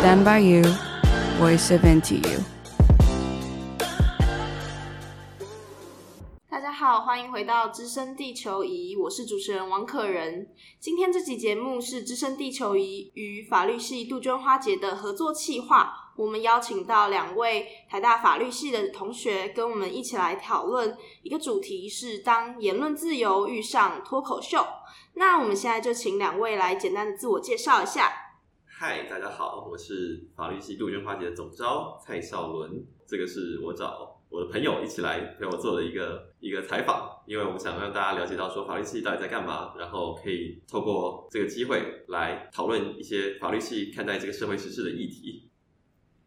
Stand by you, voice of NTU。大家好，欢迎回到资深地球仪，我是主持人王可人。今天这期节目是资深地球仪与法律系杜鹃花节的合作企划。我们邀请到两位台大法律系的同学，跟我们一起来讨论一个主题，是当言论自由遇上脱口秀。那我们现在就请两位来简单的自我介绍一下。嗨，大家好，我是法律系杜鹃花节的总召蔡少伦。这个是我找我的朋友一起来陪我做的一个一个采访，因为我们想让大家了解到说法律系到底在干嘛，然后可以透过这个机会来讨论一些法律系看待这个社会时事的议题。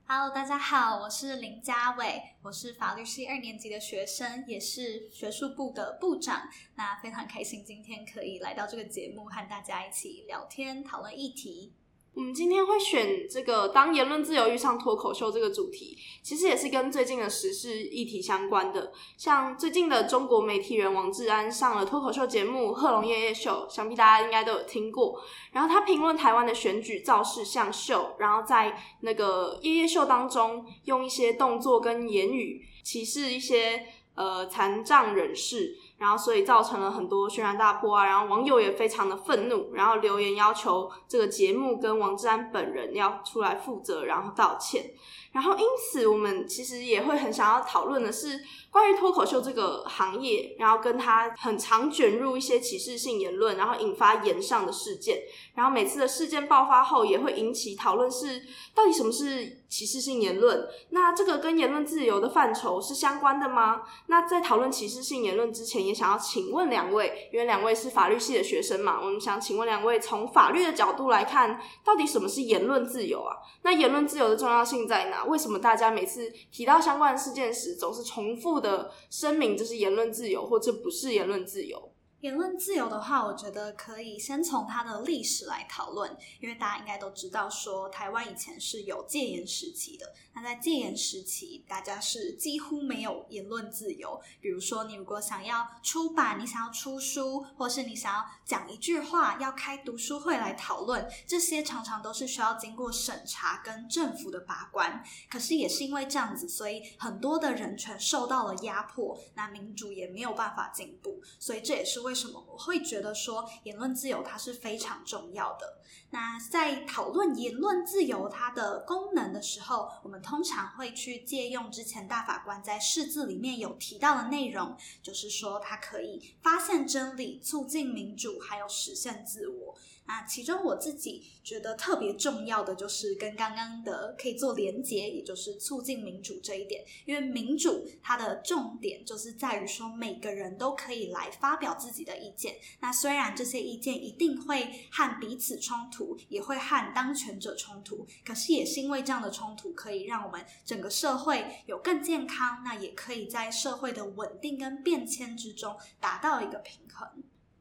Hello，大家好，我是林家伟，我是法律系二年级的学生，也是学术部的部长。那非常开心今天可以来到这个节目，和大家一起聊天讨论议题。我们今天会选这个“当言论自由遇上脱口秀”这个主题，其实也是跟最近的时事议题相关的。像最近的中国媒体人王志安上了脱口秀节目《贺龙夜夜秀》，想必大家应该都有听过。然后他评论台湾的选举造势像秀，然后在那个夜夜秀当中用一些动作跟言语歧视一些呃残障人士。然后，所以造成了很多轩然大波啊！然后网友也非常的愤怒，然后留言要求这个节目跟王志安本人要出来负责，然后道歉。然后，因此我们其实也会很想要讨论的是关于脱口秀这个行业，然后跟他很常卷入一些歧视性言论，然后引发言上的事件。然后每次的事件爆发后，也会引起讨论是到底什么是歧视性言论？那这个跟言论自由的范畴是相关的吗？那在讨论歧视性言论之前，也想要请问两位，因为两位是法律系的学生嘛，我们想请问两位，从法律的角度来看，到底什么是言论自由啊？那言论自由的重要性在哪？为什么大家每次提到相关的事件时，总是重复的声明这是言论自由，或这不是言论自由？言论自由的话，我觉得可以先从它的历史来讨论，因为大家应该都知道说，台湾以前是有戒严时期的。那在戒严时期，大家是几乎没有言论自由。比如说，你如果想要出版，你想要出书，或是你想要讲一句话，要开读书会来讨论，这些常常都是需要经过审查跟政府的把关。可是也是因为这样子，所以很多的人权受到了压迫，那民主也没有办法进步。所以这也是为为什么我会觉得说言论自由它是非常重要的。那在讨论言论自由它的功能的时候，我们通常会去借用之前大法官在释字里面有提到的内容，就是说它可以发现真理、促进民主，还有实现自我。那其中我自己觉得特别重要的就是跟刚刚的可以做连结，也就是促进民主这一点。因为民主它的重点就是在于说每个人都可以来发表自己的意见。那虽然这些意见一定会和彼此冲突，也会和当权者冲突，可是也是因为这样的冲突可以让我们整个社会有更健康，那也可以在社会的稳定跟变迁之中达到一个平衡。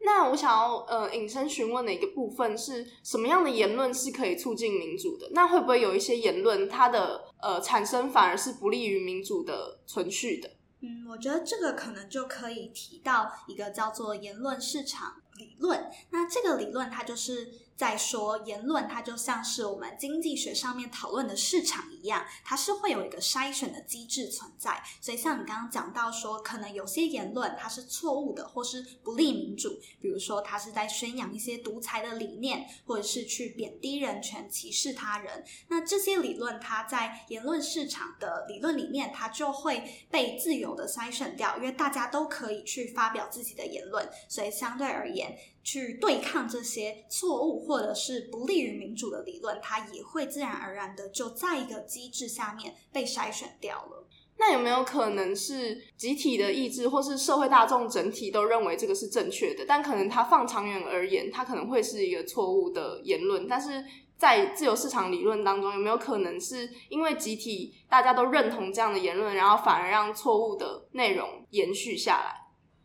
那我想要呃引申询问的一个部分是什么样的言论是可以促进民主的？那会不会有一些言论它的呃产生反而是不利于民主的存续的？嗯，我觉得这个可能就可以提到一个叫做言论市场理论。那这个理论它就是。在说言论，它就像是我们经济学上面讨论的市场一一样，它是会有一个筛选的机制存在。所以像你刚刚讲到说，可能有些言论它是错误的，或是不利民主，比如说它是在宣扬一些独裁的理念，或者是去贬低人权、歧视他人。那这些理论，它在言论市场的理论里面，它就会被自由的筛选掉，因为大家都可以去发表自己的言论，所以相对而言。去对抗这些错误或者是不利于民主的理论，它也会自然而然的就在一个机制下面被筛选掉了。那有没有可能是集体的意志，或是社会大众整体都认为这个是正确的，但可能它放长远而言，它可能会是一个错误的言论？但是在自由市场理论当中，有没有可能是因为集体大家都认同这样的言论，然后反而让错误的内容延续下来？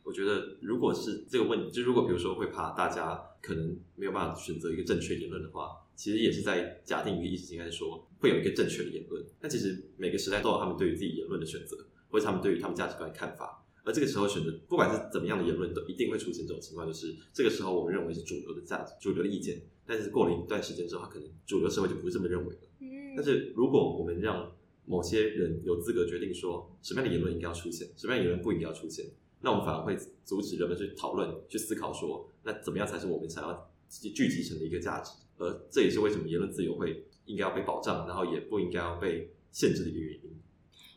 我觉得，如果是这个问题，就如果比如说会怕大家可能没有办法选择一个正确言论的话，其实也是在假定一个意识形态，说会有一个正确的言论。那其实每个时代都有他们对于自己言论的选择，或者他们对于他们价值观的看法。而这个时候选择，不管是怎么样的言论，都一定会出现这种情况，就是这个时候我们认为是主流的价值、主流的意见，但是过了一段时间之后，他可能主流社会就不是这么认为了。嗯。但是如果我们让某些人有资格决定说什么样的言论应该要出现，什么样的言论不应该要出现，那我们反而会阻止人们去讨论、去思考说，那怎么样才是我们想要聚集成的一个价值？而这也是为什么言论自由会应该要被保障，然后也不应该要被限制的一个原因。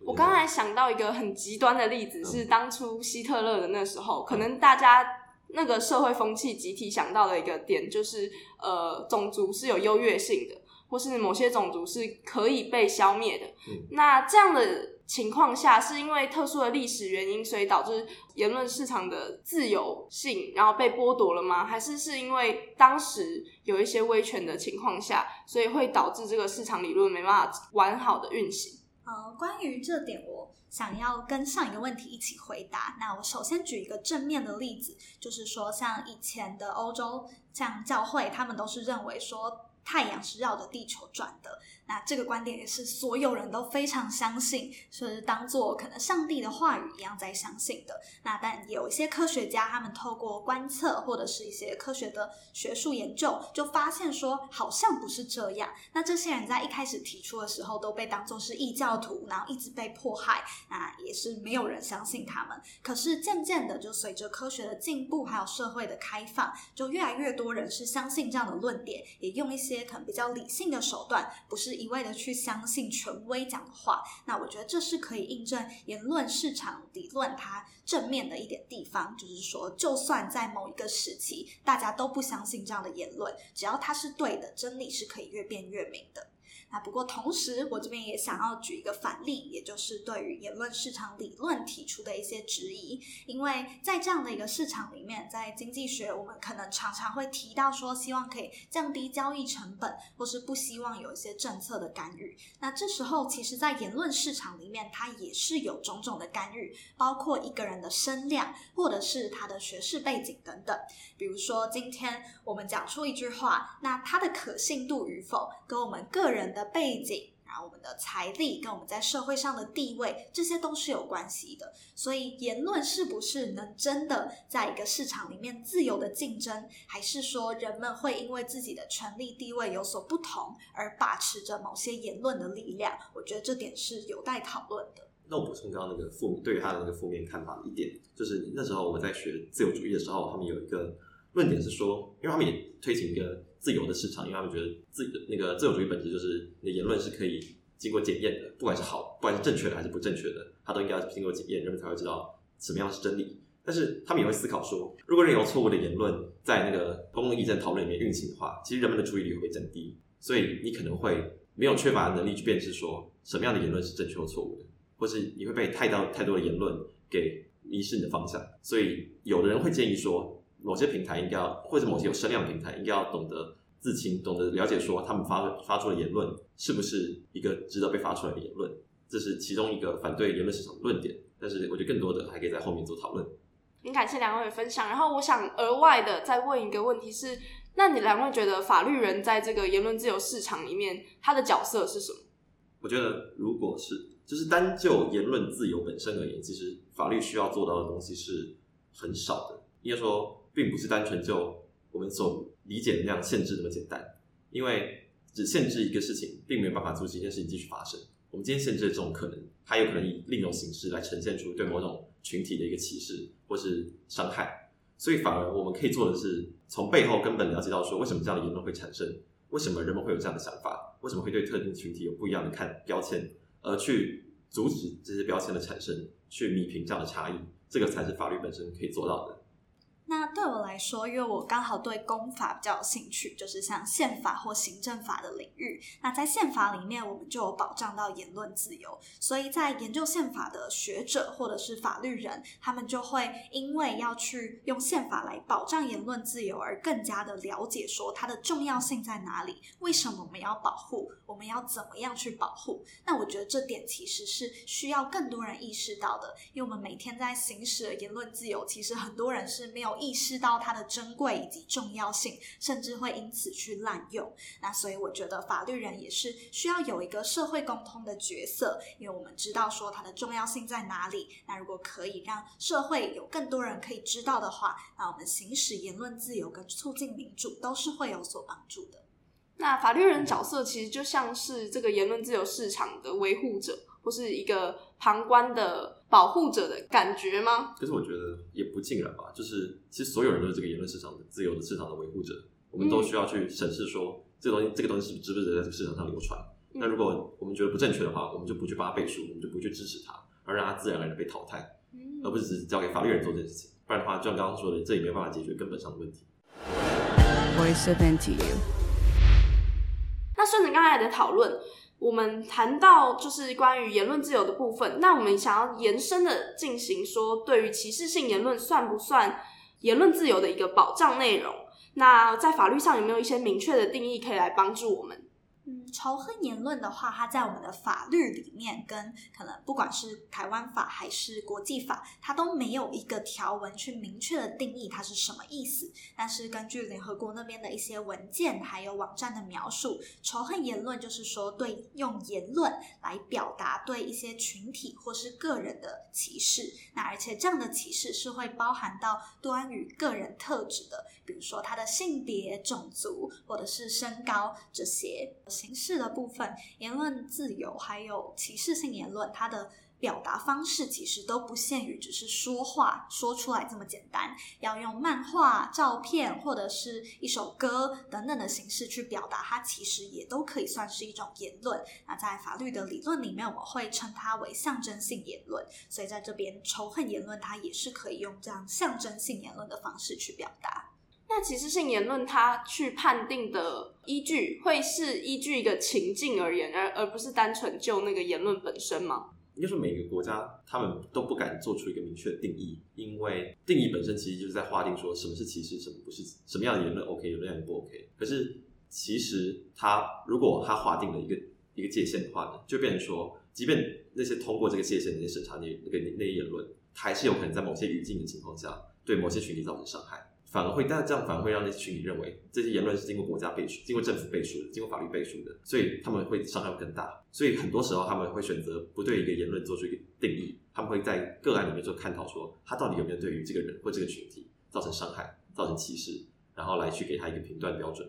我刚才想到一个很极端的例子，是当初希特勒的那时候，可能大家那个社会风气集体想到的一个点，就是呃，种族是有优越性的，或是某些种族是可以被消灭的。嗯。那这样的情况下，是因为特殊的历史原因，所以导致言论市场的自由性然后被剥夺了吗？还是是因为当时有一些威权的情况下，所以会导致这个市场理论没办法完好的运行？呃，关于这点，我想要跟上一个问题一起回答。那我首先举一个正面的例子，就是说，像以前的欧洲，像教会，他们都是认为说太阳是绕着地球转的。那这个观点也是所有人都非常相信，是当做可能上帝的话语一样在相信的。那但有一些科学家，他们透过观测或者是一些科学的学术研究，就发现说好像不是这样。那这些人在一开始提出的时候，都被当作是异教徒，然后一直被迫害。那也是没有人相信他们。可是渐渐的，就随着科学的进步，还有社会的开放，就越来越多人是相信这样的论点，也用一些可能比较理性的手段，不是。一味的去相信权威讲的话，那我觉得这是可以印证言论市场理论它正面的一点地方，就是说，就算在某一个时期大家都不相信这样的言论，只要它是对的，真理是可以越辩越明的。那不过同时，我这边也想要举一个反例，也就是对于言论市场理论提出的一些质疑。因为在这样的一个市场里面，在经济学，我们可能常常会提到说，希望可以降低交易成本，或是不希望有一些政策的干预。那这时候，其实，在言论市场里面，它也是有种种的干预，包括一个人的声量，或者是他的学识背景等等。比如说，今天我们讲出一句话，那它的可信度与否，跟我们个人的背景，然后我们的财力跟我们在社会上的地位，这些都是有关系的。所以，言论是不是能真的在一个市场里面自由的竞争，还是说人们会因为自己的权力地位有所不同而把持着某些言论的力量？我觉得这点是有待讨论的。那我补充刚刚那个负对于他的那个负面看法的一点，就是那时候我在学自由主义的时候，他们有一个论点是说，因为他们也推行一个。自由的市场，因为他们觉得自己的那个自由主义本质就是你的言论是可以经过检验的，不管是好，不管是正确的还是不正确的，它都应该经过检验，人们才会知道什么样是真理。但是他们也会思考说，如果任由错误的言论在那个公共议政讨论里面运行的话，其实人们的注意力会降低，所以你可能会没有缺乏能力去辨识说什么样的言论是正确或错误的，或是你会被太多太多的言论给迷失你的方向。所以有的人会建议说。某些平台应该要，或者某些有声量的平台应该要懂得自清，懂得了解说他们发发出的言论是不是一个值得被发出来的言论，这是其中一个反对言论市场的论点。但是我觉得更多的还可以在后面做讨论。很感谢两位分享，然后我想额外的再问一个问题是：那你两位觉得法律人在这个言论自由市场里面，他的角色是什么？我觉得如果是就是单就言论自由本身而言，其实法律需要做到的东西是很少的，应该说。并不是单纯就我们所理解的那样限制那么简单，因为只限制一个事情，并没有办法阻止一件事情继续发生。我们今天限制的这种可能，还有可能以另一种形式来呈现出对某种群体的一个歧视或是伤害。所以，反而我们可以做的是从背后根本了解到说，为什么这样的言论会产生，为什么人们会有这样的想法，为什么会对特定群体有不一样的看标签，而去阻止这些标签的产生，去弭平这样的差异。这个才是法律本身可以做到的。那对我来说，因为我刚好对公法比较有兴趣，就是像宪法或行政法的领域。那在宪法里面，我们就有保障到言论自由，所以在研究宪法的学者或者是法律人，他们就会因为要去用宪法来保障言论自由，而更加的了解说它的重要性在哪里，为什么我们要保护，我们要怎么样去保护。那我觉得这点其实是需要更多人意识到的，因为我们每天在行使的言论自由，其实很多人是没有。意识到它的珍贵以及重要性，甚至会因此去滥用。那所以我觉得法律人也是需要有一个社会沟通的角色，因为我们知道说它的重要性在哪里。那如果可以让社会有更多人可以知道的话，那我们行使言论自由跟促进民主都是会有所帮助的。那法律人角色其实就像是这个言论自由市场的维护者，或是一个旁观的保护者的感觉吗？可是我觉得也不尽然吧，就是其实所有人都是这个言论市场的自由的市场的维护者，我们都需要去审视说这个东西，这个东西是值不值得在这个市场上流传。那如果我们觉得不正确的话，我们就不去帮他背书，我们就不去支持他，而让他自然而然被淘汰，而不是只是交给法律人做这件事情。不然的话，就像刚刚说的，这也没有办法解决根本上的问题。Voice of NTU。那顺着刚才的讨论，我们谈到就是关于言论自由的部分。那我们想要延伸的进行说，对于歧视性言论算不算言论自由的一个保障内容？那在法律上有没有一些明确的定义可以来帮助我们？仇恨言论的话，它在我们的法律里面，跟可能不管是台湾法还是国际法，它都没有一个条文去明确的定义它是什么意思。但是根据联合国那边的一些文件还有网站的描述，仇恨言论就是说对用言论来表达对一些群体或是个人的歧视。那而且这样的歧视是会包含到端于个人特质的，比如说他的性别、种族或者是身高这些。形是的部分，言论自由还有歧视性言论，它的表达方式其实都不限于只是说话说出来这么简单，要用漫画、照片或者是一首歌等等的形式去表达，它其实也都可以算是一种言论。那在法律的理论里面，我们会称它为象征性言论。所以在这边，仇恨言论它也是可以用这样象征性言论的方式去表达。那歧视性言论，它去判定的依据会是依据一个情境而言，而而不是单纯就那个言论本身吗？应该说，每个国家他们都不敢做出一个明确的定义，因为定义本身其实就是在划定说什么是歧视，什么不是，什么样的言论 OK，什么样的不 OK。可是其实他如果他划定了一个一个界限的话呢，就变成说，即便那些通过这个界限的审查那那个那些言论，还是有可能在某些语境的情况下，对某些群体造成伤害。反而会，但这样反而会让那些群体认为这些言论是经过国家背书、经过政府背书的、经过法律背书的，所以他们会伤害更大。所以很多时候他们会选择不对一个言论做出一个定义，他们会在个案里面就探讨，说他到底有没有对于这个人或这个群体造成伤害、造成歧视，然后来去给他一个评断标准。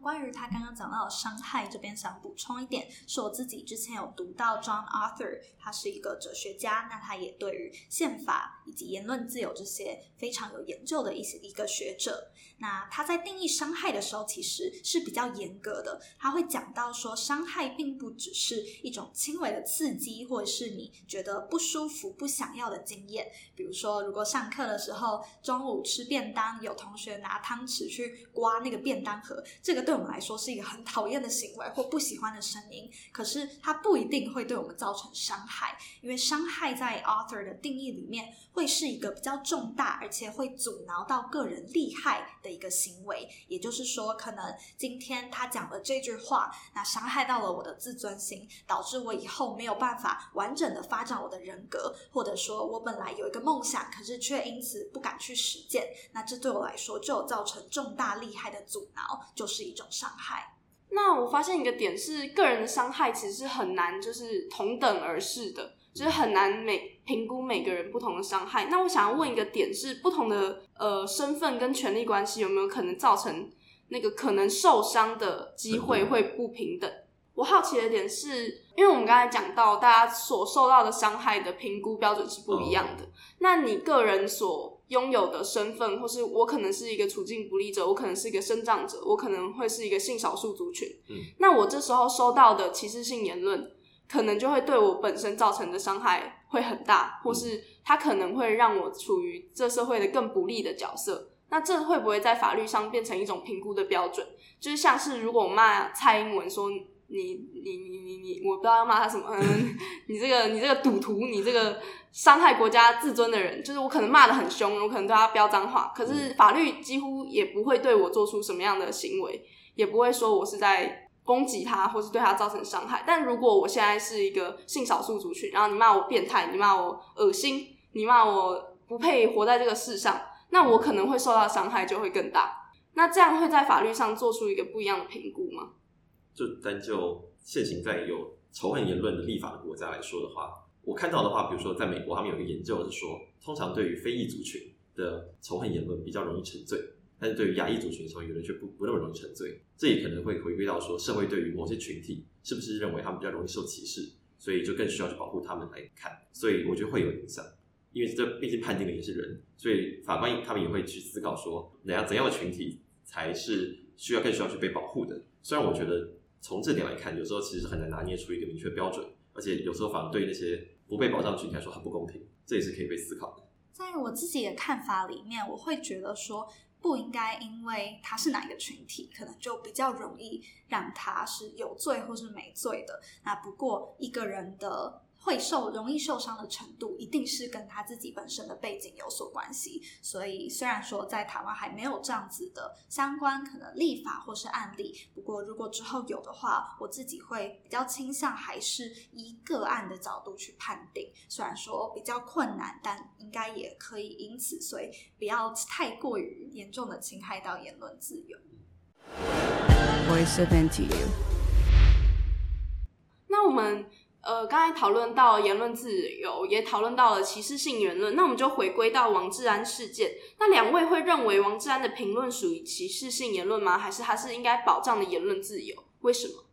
关于他刚刚讲到的伤害，这边想补充一点，是我自己之前有读到 John Arthur，他是一个哲学家，那他也对于宪法以及言论自由这些非常有研究的一些一个学者。那他在定义伤害的时候，其实是比较严格的。他会讲到说，伤害并不只是一种轻微的刺激，或者是你觉得不舒服、不想要的经验。比如说，如果上课的时候中午吃便当，有同学拿汤匙去刮那个便当盒。这个对我们来说是一个很讨厌的行为或不喜欢的声音，可是它不一定会对我们造成伤害，因为伤害在 author 的定义里面会是一个比较重大，而且会阻挠到个人利害的一个行为。也就是说，可能今天他讲了这句话，那伤害到了我的自尊心，导致我以后没有办法完整的发展我的人格，或者说我本来有一个梦想，可是却因此不敢去实践，那这对我来说就有造成重大利害的阻挠，就是。一伤害。那我发现一个点是，个人的伤害其实是很难，就是同等而视的，就是很难每评估每个人不同的伤害。那我想要问一个点是，不同的呃身份跟权力关系有没有可能造成那个可能受伤的机会会不平等？我好奇的点是，因为我们刚才讲到，大家所受到的伤害的评估标准是不一样的。那你个人所拥有的身份，或是我可能是一个处境不利者，我可能是一个身障者，我可能会是一个性少数族群。嗯，那我这时候收到的歧视性言论，可能就会对我本身造成的伤害会很大，或是它可能会让我处于这社会的更不利的角色。那这会不会在法律上变成一种评估的标准？就是像是如果我骂蔡英文说。你你你你你，我不知道要骂他什么。嗯，你这个你这个赌徒，你这个伤害国家自尊的人，就是我可能骂的很凶，我可能对他飙脏话，可是法律几乎也不会对我做出什么样的行为，也不会说我是在攻击他，或是对他造成伤害。但如果我现在是一个性少数族群，然后你骂我变态，你骂我恶心，你骂我不配活在这个世上，那我可能会受到伤害就会更大。那这样会在法律上做出一个不一样的评估吗？就单就现行在有仇恨言论的立法的国家来说的话，我看到的话，比如说在美国，他们有一个研究是说，通常对于非裔族群的仇恨言论比较容易沉醉。但是对于亚裔族群的时候，有人却不不那么容易沉醉。这也可能会回归到说，社会对于某些群体是不是认为他们比较容易受歧视，所以就更需要去保护他们来看。所以我觉得会有影响，因为这毕竟判定的也是人，所以法官他们也会去思考说，哪样怎样的群体才是需要更需要去被保护的。虽然我觉得从这点来看，有时候其实很难拿捏出一个明确标准，而且有时候反而对那些不被保障群体来说很不公平，这也是可以被思考的。在我自己的看法里面，我会觉得说，不应该因为他是哪一个群体，可能就比较容易让他是有罪或是没罪的。那不过一个人的。会受容易受伤的程度，一定是跟他自己本身的背景有所关系。所以，虽然说在台湾还没有这样子的相关可能立法或是案例，不过如果之后有的话，我自己会比较倾向还是以个案的角度去判定。虽然说比较困难，但应该也可以因此，所以不要太过于严重的侵害到言论自由。Voice of NTU。那我们。呃，刚才讨论到言论自由，也讨论到了歧视性言论，那我们就回归到王志安事件。那两位会认为王志安的评论属于歧视性言论吗？还是他是应该保障的言论自由？为什么？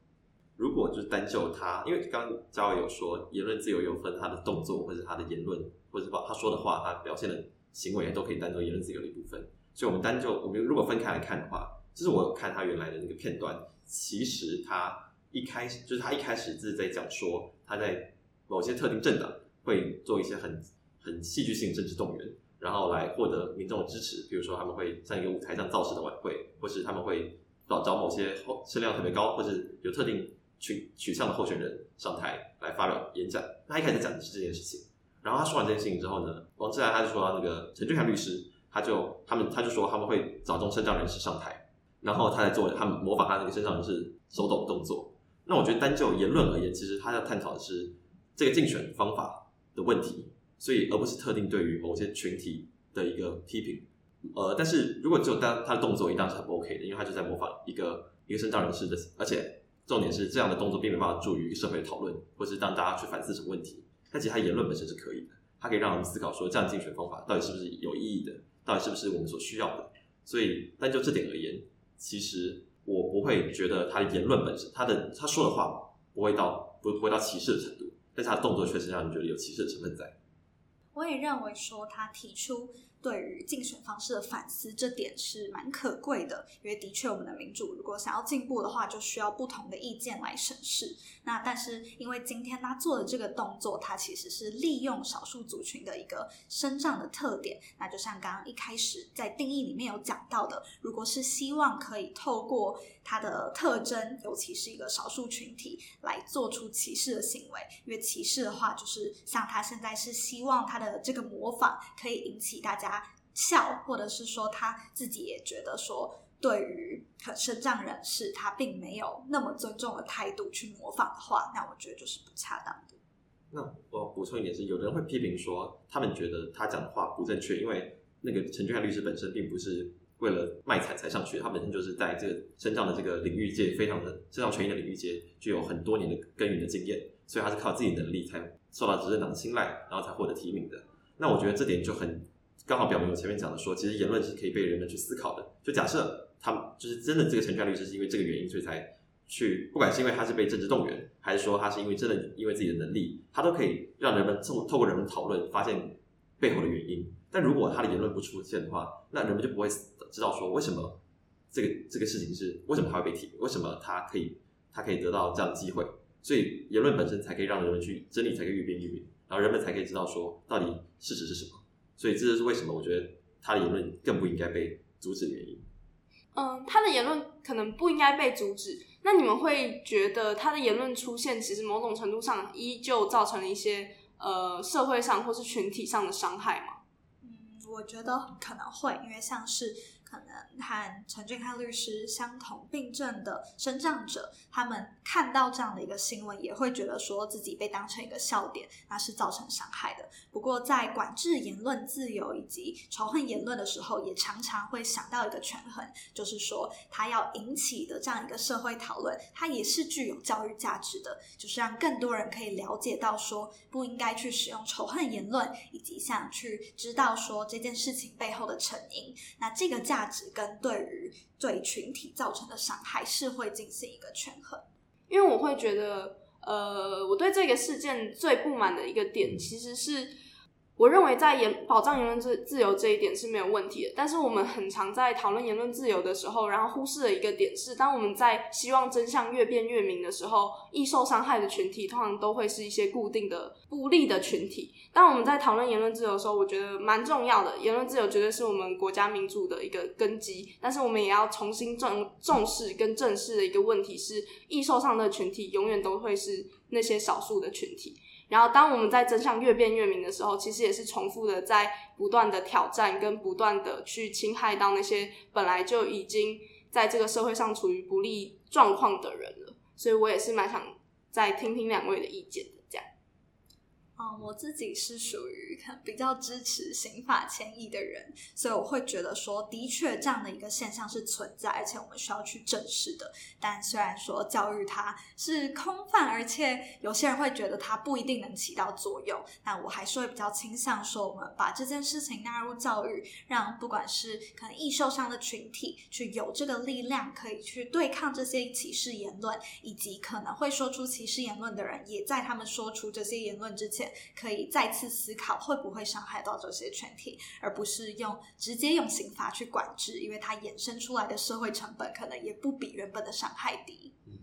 如果就是单就他，因为刚刚嘉伟有说，言论自由有分他的动作，或者他的言论，或者把他说的话，他表现的行为都可以当做言论自由的一部分。所以，我们单就我们如果分开来看的话，就是我看他原来的那个片段，其实他。一开始就是他一开始是在讲说他在某些特定政党会做一些很很戏剧性政治动员，然后来获得民众的支持。比如说他们会在一个舞台上造势的晚会，或是他们会找找某些候声量特别高或是有特定取取向的候选人上台来发表演讲。他一开始讲的是这件事情，然后他说完这件事情之后呢，王志安他就说那个陈俊翰律师，他就他们他就说他们会找中身障人士上台，然后他在做他们模仿他那个身障人士手抖的动作。那我觉得单就言论而言，其实他要探讨的是这个竞选方法的问题，所以而不是特定对于某些群体的一个批评。呃，但是如果只有单他的动作，一旦是很不 OK 的，因为他就在模仿一个一个身障人士的，而且重点是这样的动作并没办法助于社会的讨论，或是让大家去反思什么问题。但其实他言论本身是可以的，他可以让我们思考说这样竞选方法到底是不是有意义的，到底是不是我们所需要的。所以单就这点而言，其实。我不会觉得他的言论本身，他的他说的话不会到不不会到歧视的程度，但是他的动作确实让人觉得有歧视的成分在。我也认为说他提出。对于竞选方式的反思，这点是蛮可贵的，因为的确，我们的民主如果想要进步的话，就需要不同的意见来审视。那但是，因为今天他做的这个动作，他其实是利用少数族群的一个身障的特点。那就像刚刚一开始在定义里面有讲到的，如果是希望可以透过他的特征，尤其是一个少数群体，来做出歧视的行为，因为歧视的话，就是像他现在是希望他的这个模仿可以引起大家。笑，或者是说他自己也觉得说，对于身障人士，他并没有那么尊重的态度去模仿的话，那我觉得就是不恰当的。那我补充一点是，有人会批评说，他们觉得他讲的话不正确，因为那个陈俊翰律师本身并不是为了卖惨才上去，他本身就是在这个身障的这个领域界，非常的身障权益的领域界，具有很多年的耕耘的经验，所以他是靠自己能力才受到执政党的青睐，然后才获得提名的。那我觉得这点就很。刚好表明我前面讲的说，其实言论是可以被人们去思考的。就假设他们就是真的这个陈俊翰律师是因为这个原因，所以才去，不管是因为他是被政治动员，还是说他是因为真的因为自己的能力，他都可以让人们透透过人们讨论发现背后的原因。但如果他的言论不出现的话，那人们就不会知道说为什么这个这个事情是为什么他会被提名，为什么他可以他可以得到这样的机会。所以言论本身才可以让人们去真理才可以越辩越明，然后人们才可以知道说到底事实是什么。所以这就是为什么我觉得他的言论更不应该被阻止的原因。嗯，他的言论可能不应该被阻止。那你们会觉得他的言论出现，其实某种程度上依旧造成了一些呃社会上或是群体上的伤害吗？嗯，我觉得可能会，因为像是。可能和陈俊翰律师相同病症的身障者，他们看到这样的一个新闻，也会觉得说自己被当成一个笑点，那是造成伤害的。不过，在管制言论自由以及仇恨言论的时候，也常常会想到一个权衡，就是说，他要引起的这样一个社会讨论，它也是具有教育价值的，就是让更多人可以了解到说，不应该去使用仇恨言论，以及想去知道说这件事情背后的成因。那这个价。价值跟对于对群体造成的伤害是会进行一个权衡。因为我会觉得，呃，我对这个事件最不满的一个点其实是。我认为在言保障言论自自由这一点是没有问题的，但是我们很常在讨论言论自由的时候，然后忽视了一个点是，当我们在希望真相越辩越明的时候，易受伤害的群体通常都会是一些固定的不利的群体。当我们在讨论言论自由的时候，我觉得蛮重要的，言论自由绝对是我们国家民主的一个根基，但是我们也要重新重重视跟正视的一个问题是，易受伤的群体永远都会是那些少数的群体。然后，当我们在真相越辩越明的时候，其实也是重复的在不断的挑战，跟不断的去侵害到那些本来就已经在这个社会上处于不利状况的人了。所以我也是蛮想再听听两位的意见。嗯，我自己是属于比较支持刑法迁移的人，所以我会觉得说，的确这样的一个现象是存在，而且我们需要去正视的。但虽然说教育它是空泛，而且有些人会觉得它不一定能起到作用，但我还是会比较倾向说，我们把这件事情纳入教育，让不管是可能易受伤的群体去有这个力量，可以去对抗这些歧视言论，以及可能会说出歧视言论的人，也在他们说出这些言论之前。可以再次思考会不会伤害到这些群体，而不是用直接用刑法去管制，因为它衍生出来的社会成本可能也不比原本的伤害低。嗯，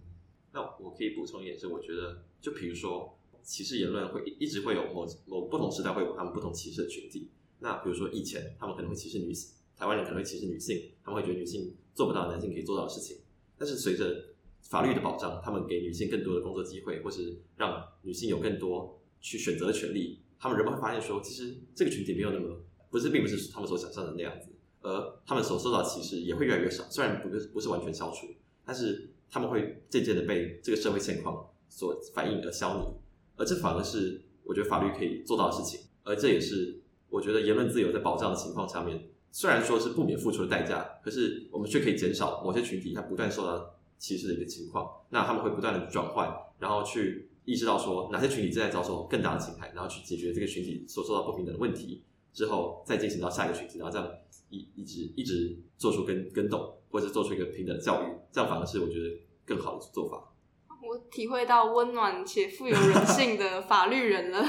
那我可以补充一点是，我觉得就比如说歧视言论会一直会有某某不同时代会有他们不同歧视的群体。那比如说以前他们可能会歧视女性，台湾人可能会歧视女性，他们会觉得女性做不到男性可以做到的事情。但是随着法律的保障，他们给女性更多的工作机会，或是让女性有更多。去选择的权利，他们人们会发现说，其实这个群体没有那么不是，并不是他们所想象的那样子，而他们所受到的歧视也会越来越少。虽然不是不是完全消除，但是他们会渐渐的被这个社会现况所反映而消弭，而这反而是我觉得法律可以做到的事情。而这也是我觉得言论自由在保障的情况下面，虽然说是不免付出的代价，可是我们却可以减少某些群体他不断受到歧视的一个情况。那他们会不断的转换，然后去。意识到说哪些群体正在遭受更大的侵害，然后去解决这个群体所受到不平等的问题之后，再进行到下一个群体，然后这样一一直一直做出跟跟斗，或者是做出一个平等的教育，这样反而是我觉得更好的做法。我体会到温暖且富有人性的法律人了。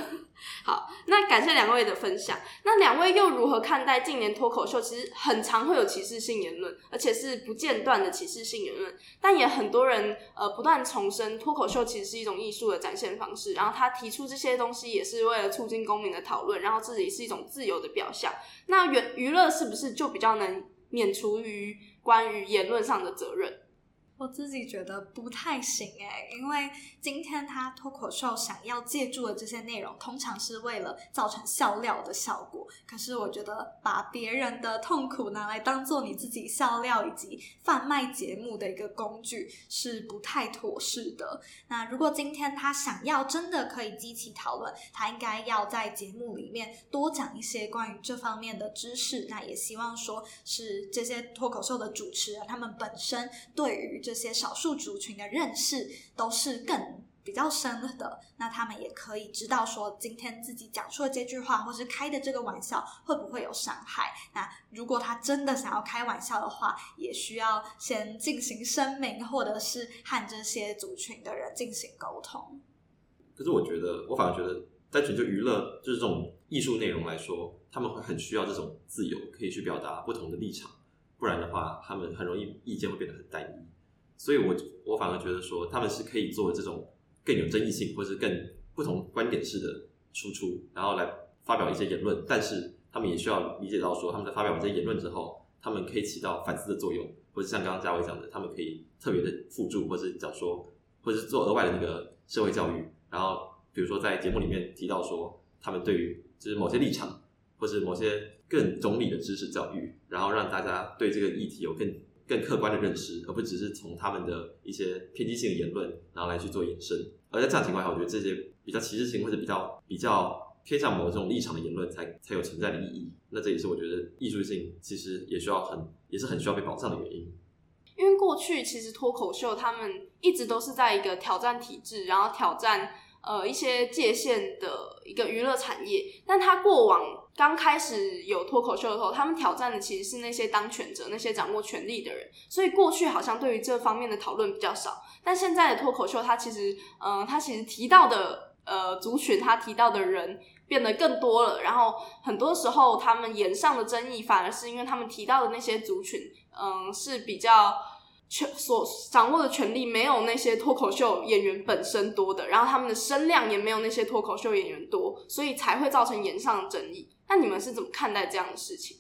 好，那感谢两位的分享。那两位又如何看待近年脱口秀？其实很常会有歧视性言论，而且是不间断的歧视性言论。但也很多人呃不断重申，脱口秀其实是一种艺术的展现方式。然后他提出这些东西，也是为了促进公民的讨论，然后自己是一种自由的表象。那娱娱乐是不是就比较能免除于关于言论上的责任？我自己觉得不太行诶，因为今天他脱口秀想要借助的这些内容，通常是为了造成笑料的效果。可是我觉得把别人的痛苦拿来当做你自己笑料以及贩卖节目的一个工具，是不太妥适的。那如果今天他想要真的可以激起讨论，他应该要在节目里面多讲一些关于这方面的知识。那也希望说是这些脱口秀的主持人，他们本身对于这些少数族群的认识都是更比较深的，那他们也可以知道说，今天自己讲出的这句话，或是开的这个玩笑，会不会有伤害？那如果他真的想要开玩笑的话，也需要先进行声明，或者是和这些族群的人进行沟通。可是我觉得，我反而觉得，单纯就娱乐就是这种艺术内容来说，他们会很需要这种自由，可以去表达不同的立场，不然的话，他们很容易意见会变得很单一。所以我，我反而觉得说，他们是可以做这种更有争议性，或是更不同观点式的输出，然后来发表一些言论。但是，他们也需要理解到说，他们在发表这些言论之后，他们可以起到反思的作用，或者像刚刚嘉伟讲的，他们可以特别的辅助，或是讲说，或是做额外的那个社会教育。然后，比如说在节目里面提到说，他们对于就是某些立场，或是某些更中立的知识教育，然后让大家对这个议题有更。更客观的认识，而不只是从他们的一些偏激性的言论，然后来去做延伸。而在这样情况下，我觉得这些比较歧视性或者比较比较偏向某种立场的言论，才才有存在的意义。那这也是我觉得艺术性其实也需要很也是很需要被保障的原因。因为过去其实脱口秀他们一直都是在一个挑战体制，然后挑战呃一些界限的一个娱乐产业。但他过往刚开始有脱口秀的时候，他们挑战的其实是那些当权者、那些掌握权力的人，所以过去好像对于这方面的讨论比较少。但现在的脱口秀，它其实，嗯、呃，它其实提到的呃族群，他提到的人。变得更多了，然后很多时候他们演上的争议，反而是因为他们提到的那些族群，嗯，是比较权所掌握的权力没有那些脱口秀演员本身多的，然后他们的声量也没有那些脱口秀演员多，所以才会造成言上的争议。那你们是怎么看待这样的事情？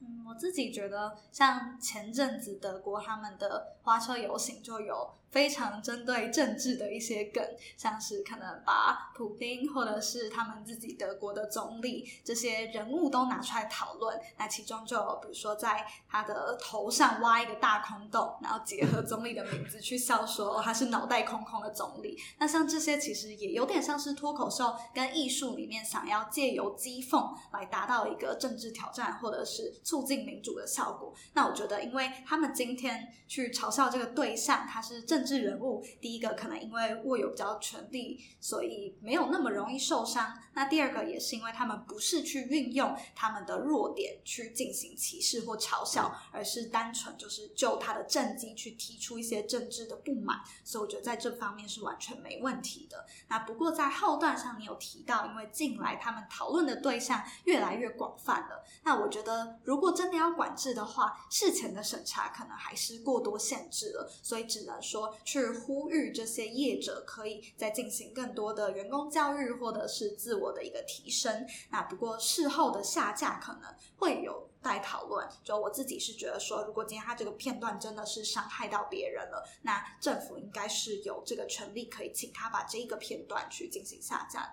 嗯，我自己觉得，像前阵子德国他们的花车游行就有。非常针对政治的一些梗，像是可能把普丁或者是他们自己德国的总理这些人物都拿出来讨论。那其中就比如说在他的头上挖一个大空洞，然后结合总理的名字去笑说，说他是脑袋空空的总理。那像这些其实也有点像是脱口秀跟艺术里面想要借由讥讽来达到一个政治挑战或者是促进民主的效果。那我觉得，因为他们今天去嘲笑这个对象，他是政。政治人物，第一个可能因为握有比较权力，所以没有那么容易受伤。那第二个也是因为他们不是去运用他们的弱点去进行歧视或嘲笑，而是单纯就是就他的政绩去提出一些政治的不满。所以我觉得在这方面是完全没问题的。那不过在后段上，你有提到，因为近来他们讨论的对象越来越广泛了。那我觉得如果真的要管制的话，事前的审查可能还是过多限制了，所以只能说。去呼吁这些业者可以再进行更多的员工教育，或者是自我的一个提升。那不过事后的下架可能会有待讨论。就我自己是觉得说，如果今天他这个片段真的是伤害到别人了，那政府应该是有这个权利可以请他把这一个片段去进行下架的。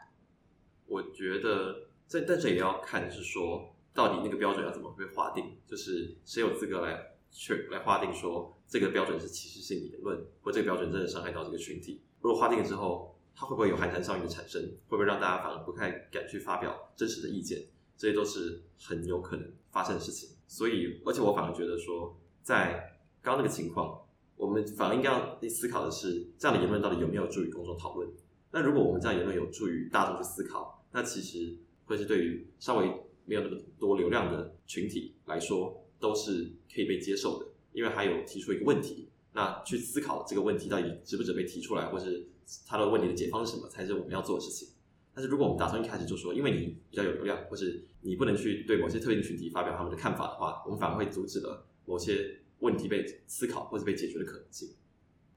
我觉得这但这也要看是说，到底那个标准要怎么被划定，就是谁有资格来。去来划定说这个标准是歧视性言论，或这个标准真的伤害到这个群体。如果划定了之后，它会不会有寒蝉效应的产生？会不会让大家反而不太敢去发表真实的意见？这些都是很有可能发生的事情。所以，而且我反而觉得说，在刚刚那个情况，我们反而应该要思考的是，这样的言论到底有没有助于公众讨论？那如果我们这样言论有助于大众去思考，那其实会是对于稍微没有那么多流量的群体来说。都是可以被接受的，因为还有提出一个问题，那去思考这个问题到底值不值被提出来，或是他的问题的解方是什么，才是我们要做的事情。但是如果我们打算一开始就说，因为你比较有流量，或是你不能去对某些特定群体发表他们的看法的话，我们反而会阻止了某些问题被思考或者被解决的可能性。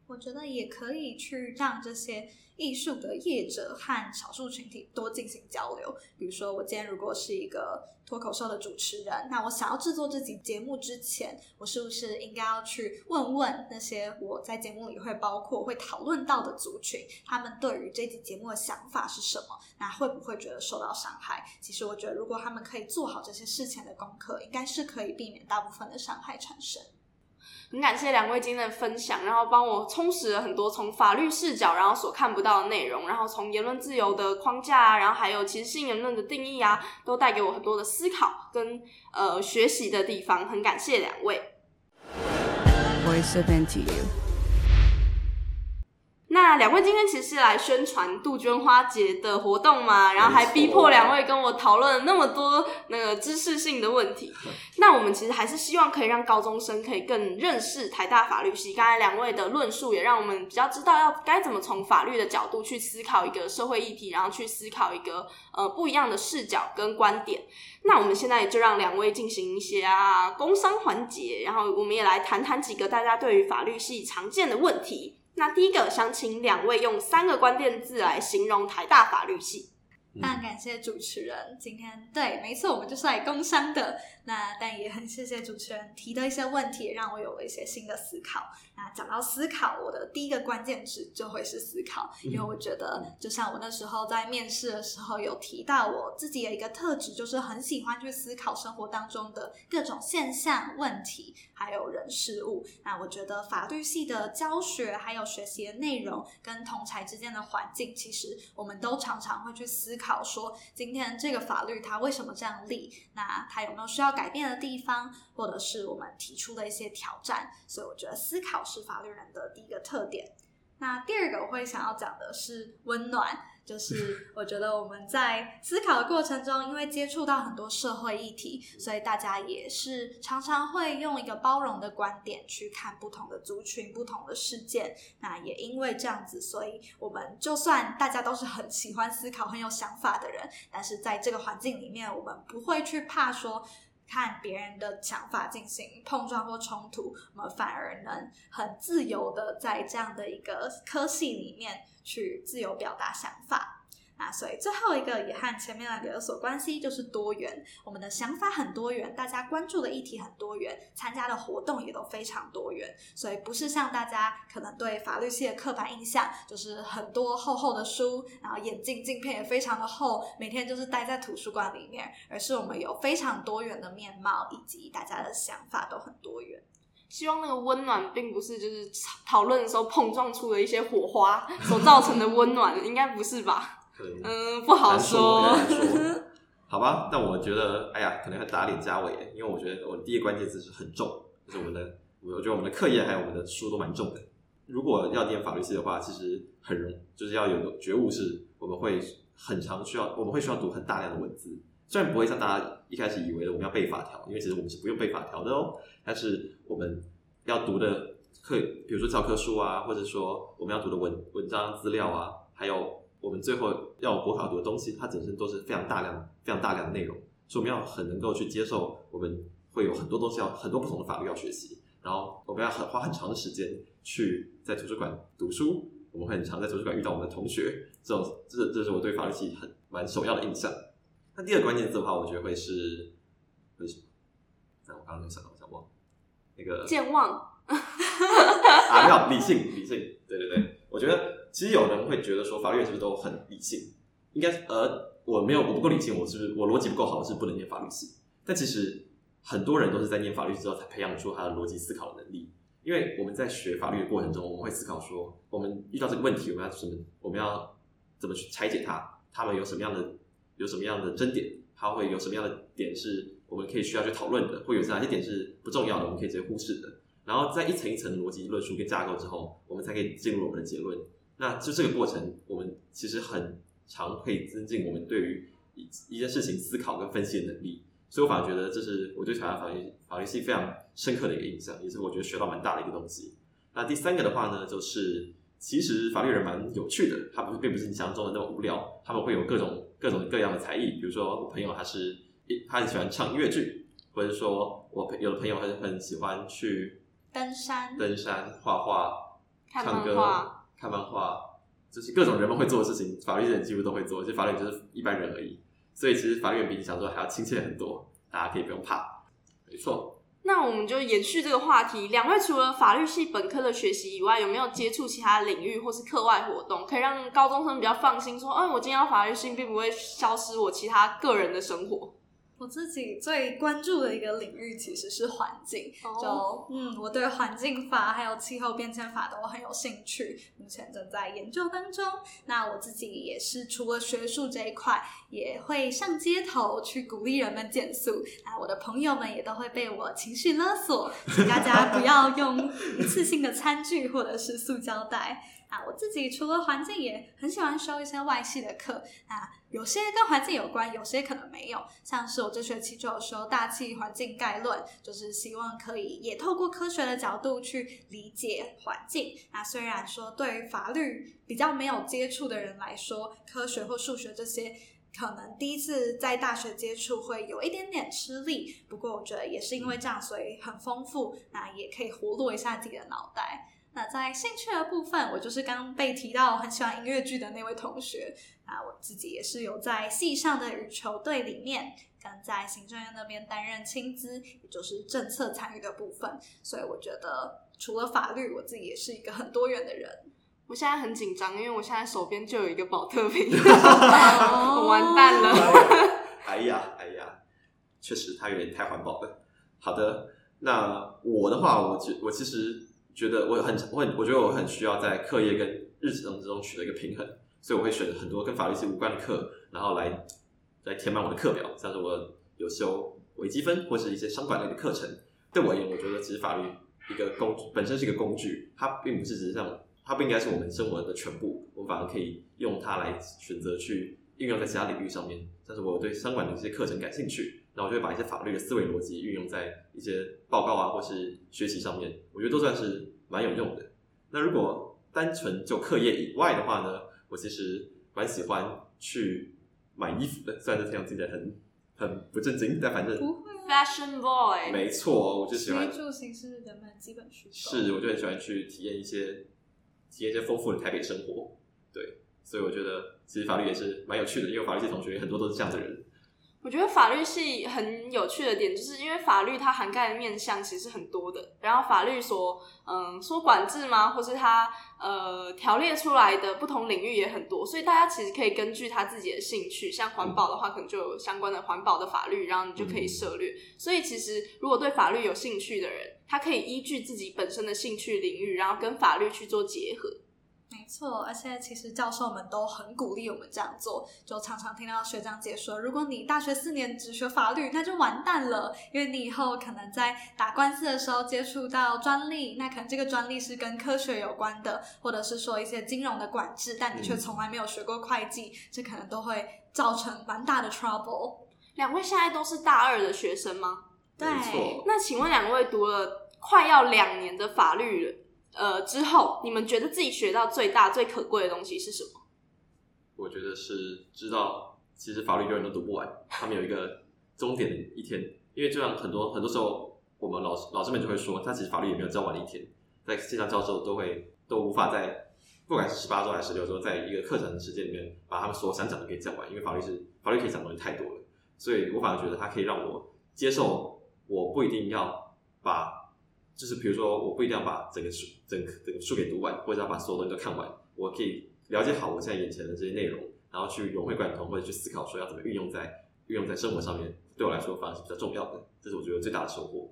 我觉得也可以去让这些艺术的业者和少数群体多进行交流。比如说，我今天如果是一个脱口秀的主持人，那我想要制作这集节目之前，我是不是应该要去问问那些我在节目里会包括会讨论到的族群，他们对于这集节目的想法是什么？那会不会觉得受到伤害？其实我觉得，如果他们可以做好这些事前的功课，应该是可以避免大部分的伤害产生。很感谢两位今天的分享，然后帮我充实了很多从法律视角，然后所看不到的内容，然后从言论自由的框架啊，然后还有其实性言论的定义啊，都带给我很多的思考跟呃学习的地方。很感谢两位。Voice of NTU 那两位今天其实是来宣传杜鹃花节的活动嘛，然后还逼迫两位跟我讨论了那么多那个知识性的问题。那我们其实还是希望可以让高中生可以更认识台大法律系。刚才两位的论述也让我们比较知道要该怎么从法律的角度去思考一个社会议题，然后去思考一个呃不一样的视角跟观点。那我们现在也就让两位进行一些啊工商环节，然后我们也来谈谈几个大家对于法律系常见的问题。那第一个，想请两位用三个关键字来形容台大法律系。非常感谢主持人，今天对，没错，我们就是来工商的。那但也很谢谢主持人提的一些问题，让我有了一些新的思考。那讲到思考，我的第一个关键词就会是思考，因为我觉得，就像我那时候在面试的时候有提到，我自己的一个特质就是很喜欢去思考生活当中的各种现象、问题，还有人事物。那我觉得法律系的教学还有学习的内容跟同侪之间的环境，其实我们都常常会去思考说，今天这个法律它为什么这样立？那它有没有需要改变的地方，或者是我们提出的一些挑战？所以我觉得思考是法律人的第一个特点。那第二个我会想要讲的是温暖。就是 我觉得我们在思考的过程中，因为接触到很多社会议题，所以大家也是常常会用一个包容的观点去看不同的族群、不同的事件。那也因为这样子，所以我们就算大家都是很喜欢思考、很有想法的人，但是在这个环境里面，我们不会去怕说看别人的想法进行碰撞或冲突，我们反而能很自由的在这样的一个科系里面。去自由表达想法，所以最后一个也和前面两个有所关系，就是多元。我们的想法很多元，大家关注的议题很多元，参加的活动也都非常多元。所以不是像大家可能对法律系的刻板印象，就是很多厚厚的书，然后眼镜镜片也非常的厚，每天就是待在图书馆里面，而是我们有非常多元的面貌，以及大家的想法都很多元。希望那个温暖并不是就是讨论的时候碰撞出的一些火花所造成的温暖，应该不是吧？嗯，不好说。说 好吧，但我觉得，哎呀，可能会打脸家伟，因为我觉得我的第一个关键词是很重，就是我们的，我觉得我们的课业还有我们的书都蛮重的。如果要念法律系的话，其实很容，就是要有个觉悟，是我们会很常需要，我们会需要读很大量的文字。虽然不会像大家一开始以为的，我们要背法条，因为其实我们是不用背法条的哦。但是我们要读的课，比如说教科书啊，或者说我们要读的文文章资料啊，还有我们最后要国考读的东西，它本身都是非常大量、非常大量的内容，所以我们要很能够去接受，我们会有很多东西要很多不同的法律要学习，然后我们要很花很长的时间去在图书馆读书，我们会很常在图书馆遇到我们的同学，这种这这是我对法律系很蛮首要的印象。那第二个关键字的话，我觉得会是为什么？在我刚刚没想到，我想忘那个健忘 啊，没有理性，理性，对对对。我觉得其实有人会觉得说，法律是不是都很理性？应该呃，我没有，我不够理性，我是不是我逻辑不够好，我是不能念法律系。但其实很多人都是在念法律之后才培养出他的逻辑思考能力。因为我们在学法律的过程中，我们会思考说，我们遇到这个问题，我们要什么？我们要怎么去拆解它？他们有什么样的？有什么样的争点？它会有什么样的点是我们可以需要去讨论的？会有哪些点是不重要的？我们可以直接忽视的？然后在一层一层逻辑论述跟架构之后，我们才可以进入我们的结论。那就这个过程，我们其实很常可以增进我们对于一一件事情思考跟分析的能力。所以我反而觉得这是我对台湾法律法律系非常深刻的一个印象，也是我觉得学到蛮大的一个东西。那第三个的话呢，就是其实法律人蛮有趣的，他不是并不是你想象中的那么无聊，他们会有各种。各种各样的才艺，比如说我朋友他是，他很喜欢唱音乐剧，或者说我有的朋友很很喜欢去登山、登山、画画、唱歌、看漫画，就是各种人们会做的事情，法律人几乎都会做，就法律就是一般人而已。所以其实法律人比你想说还要亲切很多，大家可以不用怕，没错。那我们就延续这个话题，两位除了法律系本科的学习以外，有没有接触其他领域或是课外活动，可以让高中生比较放心说，嗯，我今天要法律系，并不会消失我其他个人的生活。我自己最关注的一个领域其实是环境，oh. 就嗯，我对环境法还有气候变迁法都很有兴趣，目前正在研究当中。那我自己也是除了学术这一块，也会上街头去鼓励人们减速。那我的朋友们也都会被我情绪勒索，请大家不要用一次性的餐具或者是塑胶袋。啊，我自己除了环境，也很喜欢修一些外系的课。啊，有些跟环境有关，有些可能没有。像是我这学期就有修《大气环境概论》，就是希望可以也透过科学的角度去理解环境。那虽然说对于法律比较没有接触的人来说，科学或数学这些可能第一次在大学接触会有一点点吃力。不过我觉得也是因为这样，所以很丰富，那也可以活络一下自己的脑袋。那在兴趣的部分，我就是刚被提到很喜欢音乐剧的那位同学。那我自己也是有在系上的羽球队里面，跟在行政院那边担任青资，也就是政策参与的部分。所以我觉得除了法律，我自己也是一个很多元的人。我现在很紧张，因为我现在手边就有一个保特瓶，我完蛋了。哎呀哎呀，确实它有点太环保了。好的，那我的话，我其我其实。觉得我很我很我觉得我很需要在课业跟日常之中取得一个平衡，所以我会选很多跟法律系无关的课，然后来来填满我的课表，像是我有修微积分或是一些商管类的课程。对我而言，我觉得其实法律一个工本身是一个工具，它并不是只是像它不应该是我们生活的全部，我反而可以用它来选择去运用在其他领域上面。但是我对商管的一些课程感兴趣，那我就会把一些法律的思维逻辑运用在一些报告啊或是学习上面，我觉得都算是蛮有用的。那如果单纯就课业以外的话呢，我其实蛮喜欢去买衣服的，虽然这听起来很很不正经，但反正不会、啊、Fashion Boy，没错，我就喜欢。住行是人们基本需求。是，我就很喜欢去体验一些体验一些丰富的台北生活。对，所以我觉得其实法律也是蛮有趣的，因为法律系同学很多都是这样的人。我觉得法律系很有趣的点，就是因为法律它涵盖的面向其实很多的，然后法律所嗯说管制吗，或是它呃条列出来的不同领域也很多，所以大家其实可以根据他自己的兴趣，像环保的话，可能就有相关的环保的法律，然后你就可以涉略。所以其实如果对法律有兴趣的人，他可以依据自己本身的兴趣领域，然后跟法律去做结合。没错，而且其实教授们都很鼓励我们这样做，就常常听到学长姐说，如果你大学四年只学法律，那就完蛋了，因为你以后可能在打官司的时候接触到专利，那可能这个专利是跟科学有关的，或者是说一些金融的管制，但你却从来没有学过会计，这可能都会造成蛮大的 trouble。两位现在都是大二的学生吗？对。那请问两位读了快要两年的法律了？呃，之后你们觉得自己学到最大、最可贵的东西是什么？我觉得是知道，其实法律永远都读不完，他们有一个终点的一天。因为就像很多很多时候，我们老师老师们就会说，他其实法律也没有教完的一天，在线上教授都会都无法在不管是十八周还是十六周，在一个课程的时间里面把他们所想讲的给讲完。因为法律是法律可以讲的东西太多了，所以我反而觉得它可以让我接受，我不一定要把。就是比如说，我不一定要把整个书、整个整个书给读完，或者要把所有东西都看完。我可以了解好我现在眼前的这些内容，然后去融会贯通，或者去思考说要怎么运用在运用在生活上面。对我来说，反而是比较重要的。这是我觉得最大的收获。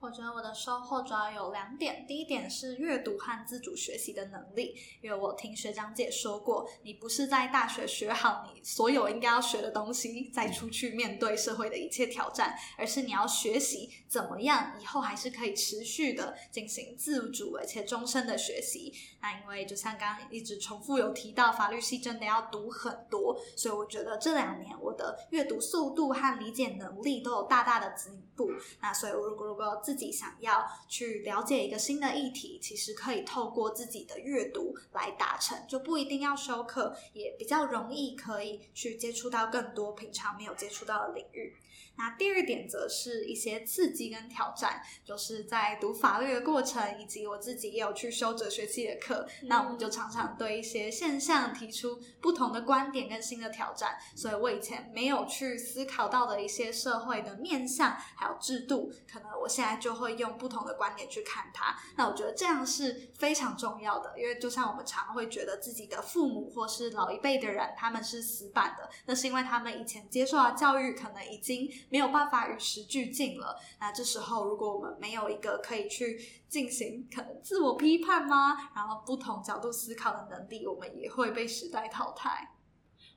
我觉得我的收获主要有两点，第一点是阅读和自主学习的能力，因为我听学长姐说过，你不是在大学学好你所有应该要学的东西，再出去面对社会的一切挑战，而是你要学习怎么样以后还是可以持续的进行自主而且终身的学习。那因为就像刚刚一直重复有提到，法律系真的要读很多，所以我觉得这两年我的阅读速度和理解能力都有大大的进步。那所以如果如果自自己想要去了解一个新的议题，其实可以透过自己的阅读来达成，就不一定要修课，也比较容易可以去接触到更多平常没有接触到的领域。那第二点则是一些刺激跟挑战，就是在读法律的过程，以及我自己也有去修哲学系的课，嗯、那我们就常常对一些现象提出不同的观点跟新的挑战。所以我以前没有去思考到的一些社会的面向还有制度，可能我现在就会用不同的观点去看它。那我觉得这样是非常重要的，因为就像我们常会觉得自己的父母或是老一辈的人他们是死板的，那是因为他们以前接受的教育可能已经。没有办法与时俱进了。那这时候，如果我们没有一个可以去进行可能自我批判吗？然后不同角度思考的能力，我们也会被时代淘汰。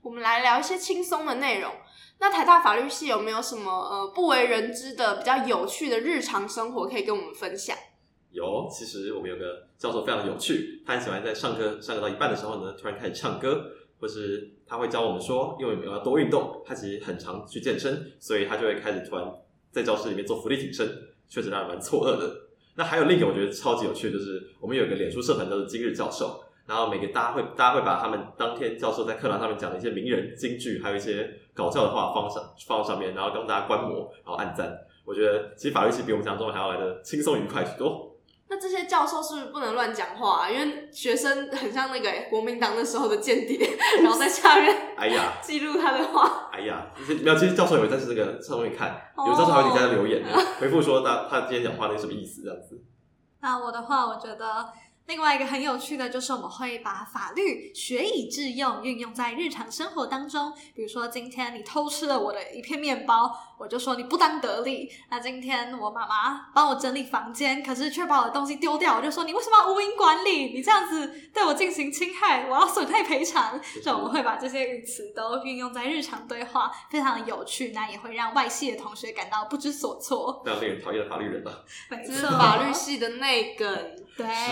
我们来聊一些轻松的内容。那台大法律系有没有什么呃不为人知的比较有趣的日常生活可以跟我们分享？有，其实我们有个教授非常有趣，他很喜欢在上课上课到一半的时候呢，突然开始唱歌。或是他会教我们说，因为我们要多运动，他其实很常去健身，所以他就会开始突然在教室里面做伏地挺身，确实让人蛮错愕的。那还有另一个我觉得超级有趣，就是我们有个脸书社团叫做今日教授，然后每个大家会大家会把他们当天教授在课堂上面讲的一些名人金句，还有一些搞笑的话放上放到上面，然后让大家观摩，然后按赞。我觉得其实法律系比我们想象中还要来的轻松愉快许多。那这些教授是不是不能乱讲话啊？因为学生很像那个国民党那时候的间谍，然后在下面 哎呀记录他的话。哎呀，没有，其实教授有在是这个上面看，有教授还有底下留言回复说他他今天讲话那什么意思这样子。那我的话，我觉得。另外一个很有趣的就是，我们会把法律学以致用，运用在日常生活当中。比如说，今天你偷吃了我的一片面包，我就说你不当得利。那今天我妈妈帮我整理房间，可是却把我的东西丢掉，我就说你为什么要无因管理？你这样子对我进行侵害，我要损害赔偿。所以我们会把这些语词都运用在日常对话，非常的有趣，那也会让外系的同学感到不知所措。非常令人讨厌的法律人吧？这是法律系的内梗。对，是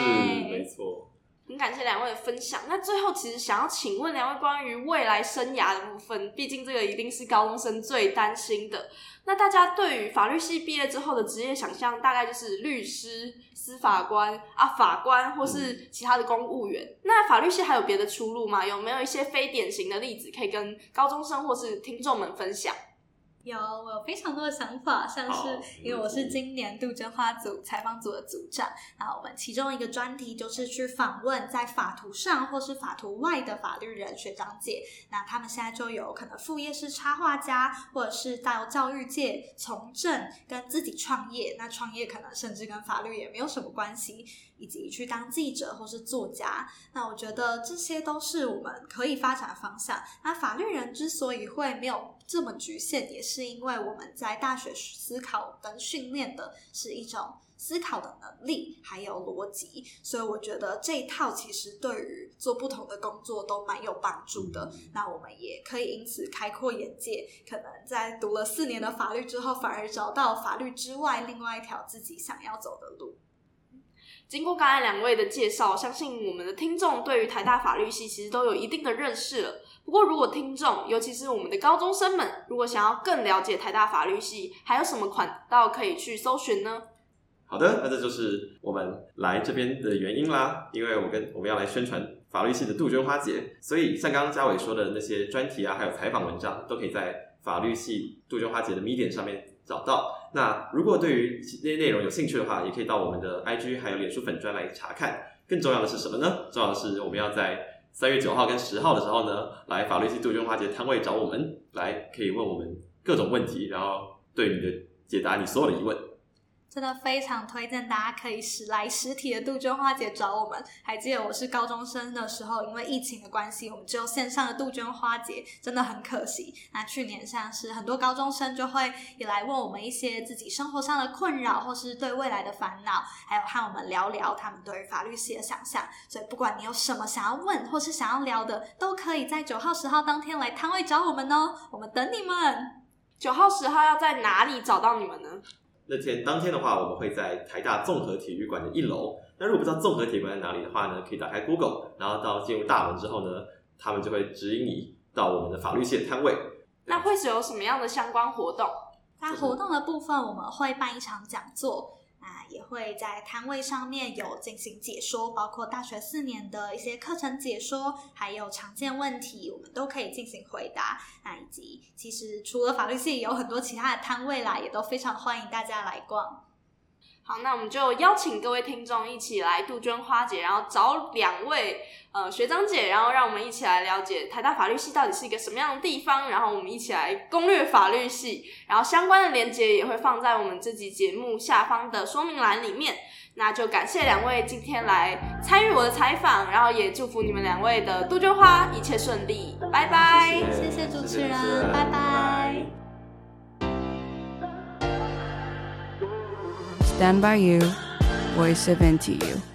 没错。很感谢两位的分享。那最后，其实想要请问两位关于未来生涯的部分，毕竟这个一定是高中生最担心的。那大家对于法律系毕业之后的职业想象，大概就是律师、司法官啊、法官，或是其他的公务员。那法律系还有别的出路吗？有没有一些非典型的例子可以跟高中生或是听众们分享？有，我有非常多的想法，像是因为我是今年杜鹃花组采访组的组长，那我们其中一个专题就是去访问在法图上或是法图外的法律人学长姐，那他们现在就有可能副业是插画家，或者是到教育界从政，跟自己创业，那创业可能甚至跟法律也没有什么关系。以及去当记者或是作家，那我觉得这些都是我们可以发展的方向。那法律人之所以会没有这么局限，也是因为我们在大学思考跟训练的是一种思考的能力，还有逻辑。所以我觉得这一套其实对于做不同的工作都蛮有帮助的。那我们也可以因此开阔眼界，可能在读了四年的法律之后，反而找到法律之外另外一条自己想要走的路。经过刚才两位的介绍，相信我们的听众对于台大法律系其实都有一定的认识了。不过，如果听众，尤其是我们的高中生们，如果想要更了解台大法律系，还有什么管道可以去搜寻呢？好的，那这就是我们来这边的原因啦。因为我跟我们要来宣传法律系的杜鹃花节，所以像刚刚嘉伟说的那些专题啊，还有采访文章，都可以在法律系杜鹃花节的 Medium 上面找到。那如果对于这些内容有兴趣的话，也可以到我们的 IG 还有脸书粉专来查看。更重要的是什么呢？重要的是我们要在三月九号跟十号的时候呢，来法律系杜鹃花节摊位找我们，来可以问我们各种问题，然后对你的解答你所有的疑问。真的非常推荐大家可以实来实体的杜鹃花节找我们。还记得我是高中生的时候，因为疫情的关系，我们只有线上的杜鹃花节，真的很可惜。那去年像是很多高中生就会也来问我们一些自己生活上的困扰，或是对未来的烦恼，还有和我们聊聊他们对于法律系的想象。所以不管你有什么想要问或是想要聊的，都可以在九号、十号当天来摊位找我们哦，我们等你们。九号、十号要在哪里找到你们呢？那天当天的话，我们会在台大综合体育馆的一楼。那如果不知道综合体育馆在哪里的话呢，可以打开 Google，然后到进入大门之后呢，他们就会指引你到我们的法律系的摊位。那会是有什么样的相关活动？在活动的部分，我们会办一场讲座。也会在摊位上面有进行解说，包括大学四年的一些课程解说，还有常见问题，我们都可以进行回答。那以及其实除了法律系，有很多其他的摊位啦，也都非常欢迎大家来逛。好，那我们就邀请各位听众一起来杜鹃花节，然后找两位呃学长姐，然后让我们一起来了解台大法律系到底是一个什么样的地方，然后我们一起来攻略法律系，然后相关的连接也会放在我们这集节目下方的说明栏里面。那就感谢两位今天来参与我的采访，然后也祝福你们两位的杜鹃花一切顺利，拜拜，谢谢主持人，拜拜。Done by you, voice of NTU. you.